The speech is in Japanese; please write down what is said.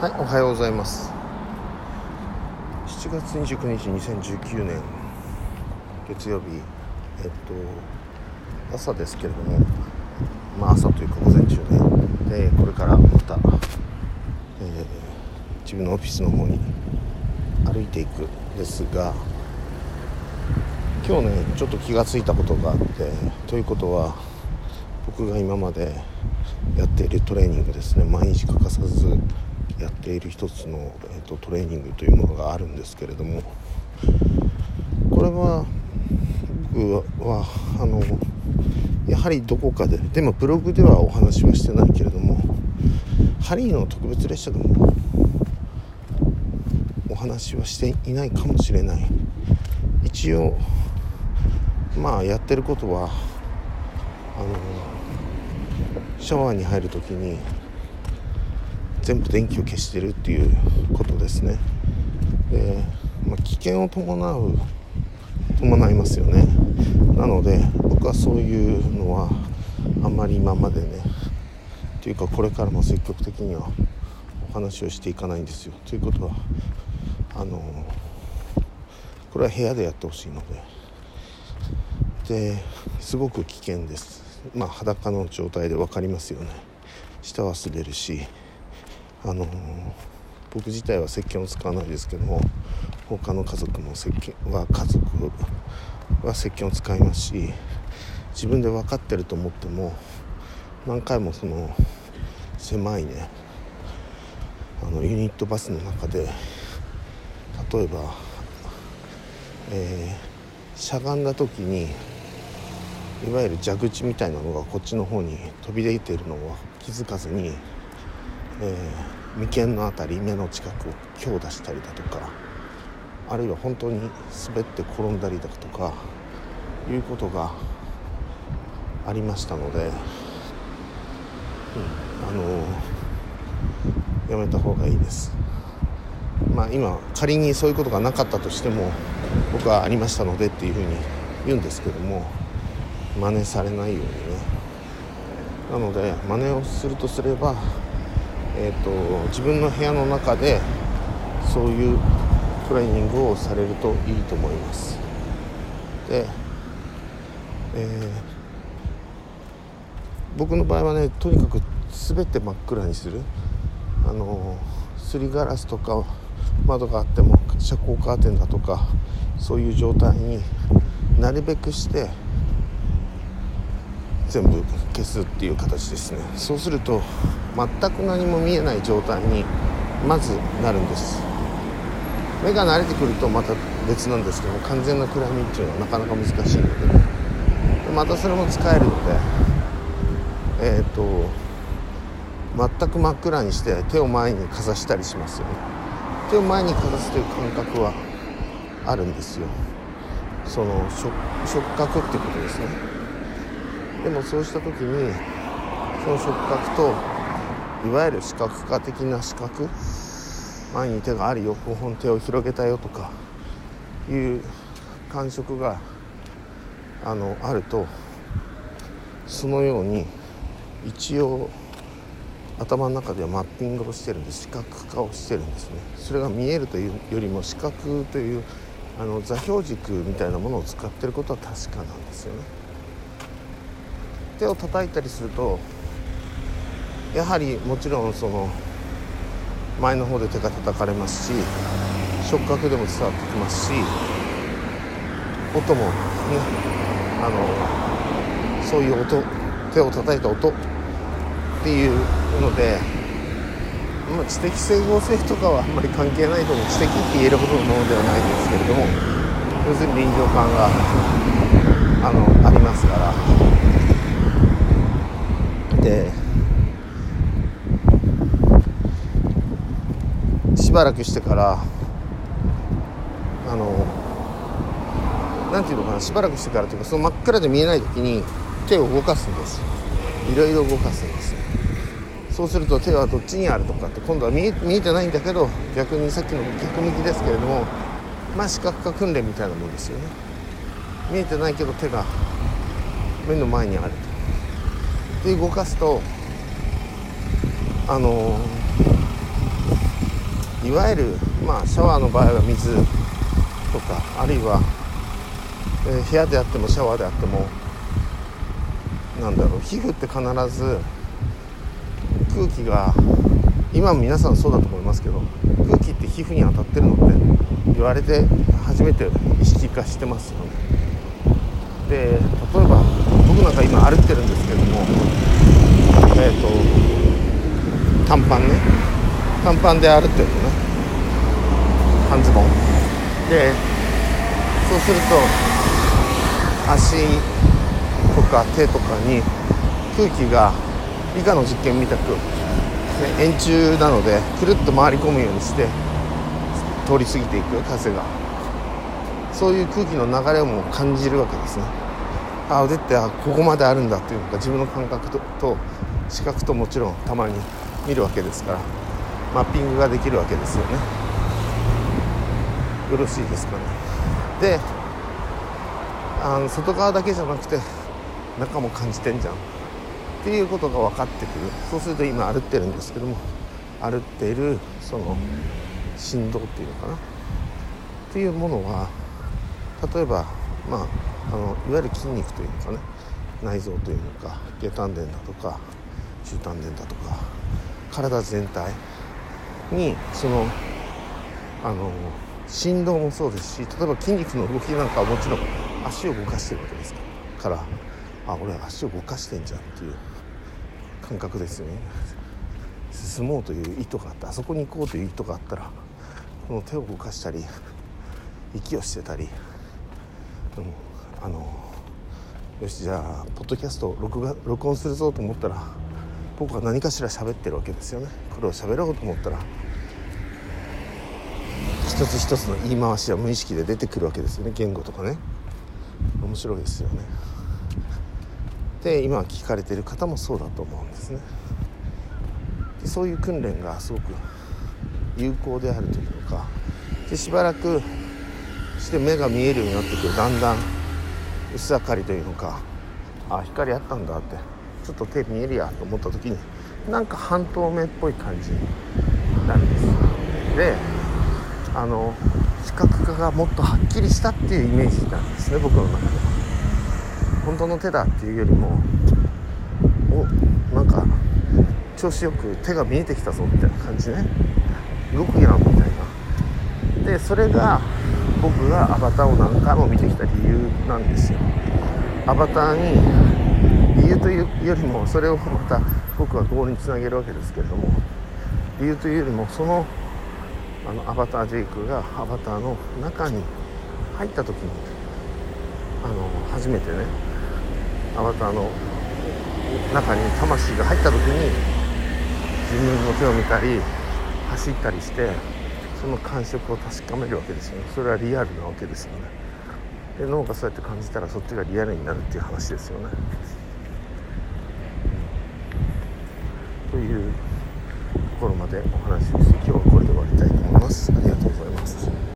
はいおはようございます。7月29日2019年月曜日。えっと朝ですけれどもまあ朝というか午前中ででこれからまた、えー、自分のオフィスの方に歩いていくんですが今日ねちょっと気が付いたことがあってということは僕が今までやっているトレーニングですね。毎日欠かさずやっている一つの、えーと、トレーニングというものがあるんですけれどもこれは僕はあのやはりどこかででもブログではお話はしてないけれどもハリーの特別列車でもお話はしていないかもしれない。一応まあやってることはあのシャワーに入る時に全部電気を消してるっていうことですね。で、まあ、危険を伴う伴いますよね。なので僕はそういうのはあんまり今までねというかこれからも積極的にはお話をしていかないんですよ。ということはあのこれは部屋でやってほしいので。ですごく危険です。まあ裸の状態で分かりますよね。舌は滑るしあの僕自体は石鹸を使わないですけども他の家族も石鹸は家族は石鹸を使いますし自分で分かってると思っても何回もその狭いねあのユニットバスの中で例えば、えー、しゃがんだ時にいわゆる蛇口みたいなのがこっちの方に飛び出ているのを気づかずにえー、眉間の辺り目の近くを強打したりだとかあるいは本当に滑って転んだりだとかいうことがありましたので、うん、あのー、やめた方がいいです。まあ、今仮にそういうことがなかったとしても僕はありましたのでっていうふうに言うんですけども真似されないようにねなので真似をするとすればえーと、自分の部屋の中でそういうトレーニングをされるといいと思います。で、えー、僕の場合はねとにかく全て真っ暗にする。あのすりガラスとか窓があっても遮光カーテンだとかそういう状態になるべくして全部消すっていう形ですね。そうすると全く何も見えない状態にまずなるんです。目が慣れてくるとまた別なんですけども完全な暗闇っていうのはなかなか難しいので。またそれも使えるのでえっ、ー、と全く真っ暗にして手を前にかざしたりしますよね。手を前にかざすという感覚はあるんですよ。その触覚ってことですね。でもそうした時にその触覚といわゆる視覚化的な視覚前に手があるよ5本手を広げたよとかいう感触があのあるとそのように一応頭の中ではマッピングをしてるんで視覚化をしてるんですね。それが見えるというよりも視覚というあの座標軸みたいなものを使ってることは確かなんですよね。手を叩いたりするとやはりもちろんその前の方で手が叩かれますし触覚でも伝わってきますし音もねあのそういう音手を叩いた音っていうので、まあ、知的整合性とかはあんまり関係ないと思う知的って言えるほどのものではないですけれども要するに臨場感があのありますから。てしばらくしてからあの何ていうのかなしばらくしてからというかその真っ暗で見えない時に手を動かすんです。いろいろ動かすんです。そうすると手はどっちにあるとかって今度は見え見えてないんだけど逆にさっきの逆向きですけれどもまあ視覚化訓練みたいなもんですよね。見えてないけど手が目の前にあると。で動かすとあのいわゆる、まあ、シャワーの場合は水とかあるいは、えー、部屋であってもシャワーであってもなんだろう皮膚って必ず空気が今も皆さんそうだと思いますけど空気って皮膚に当たってるのって言われて初めて意識化してますよね。で例えば僕なんか今歩ってるんですけどもえっ、ー、と短パンね。短パンで歩ってるのね。半ズボン。でそうすると足とか手とかに空気が理科の実験みたく、ね、円柱なのでくるっと回り込むようにして通り過ぎていく風が。そういう空気の流れも感じるわけですね。あ腕ってあここまであるんだっていうのが自分の感覚と視覚ともちろんたまに見るわけですからマッピングができるわけですよね。よろしいですかね。であの外側だけじゃなくて中も感じてんじゃんっていうことが分かってくる。そうすると今歩ってるんですけども歩っているその振動っていうのかな。っていうものは例えばまああのいわゆる筋肉というのかね。内臓というのか下丹田だとか中丹田だとか体全体にそのあの振動もそうですし例えば筋肉の動きなんかはもちろん足を動かしてるわけですから。あ俺足を動かしてんじゃんっていう感覚ですよね。進もうという意図があってあそこに行こうという意図があったらこの手を動かしたり息をしてたり、うん、あのよしじゃあポッドキャスト録画録音するぞと思ったら僕は何かしら喋ってるわけですよね。これを喋ろうと思ったら一つ一つの言い回しは無意識で出てくるわけですよね。言語とかね。面白いですよね。で今聞かれてる方もそうだと思うんですね。でそういう訓練がすごく有効であるというかでしばらくして目が見えるようになってくる。だんだん薄明かりというのか。あ光あったんだって。ちょっと手見えるやと思った時になんか半透明っぽい感じになるんですであの視覚化がもっとはっきりしたっていうイメージなんですね僕の中では。本当の手だっていうよりもおなんか調子よく手が見えてきたぞみたいな感じね。動くやんみたいな。でそれが僕がアバターを何回も見てきた理由なんですよ。アバターに理由というよりもそれをまた僕はゴールにつなげるわけですけれども理由というよりもそのあのアバタージェイクがアバターの中に入った時にあの初めてねアバターの中に魂が入った時に自分の手を見たり走ったりしてその感触を確かめるわけですよね。それはリアルなわけですよね。で脳がそうやって感じたらそっちがリアルになるっていう話ですよね。というところまでお話をして今日はこれで終わりたいと思います。ありがとうございます。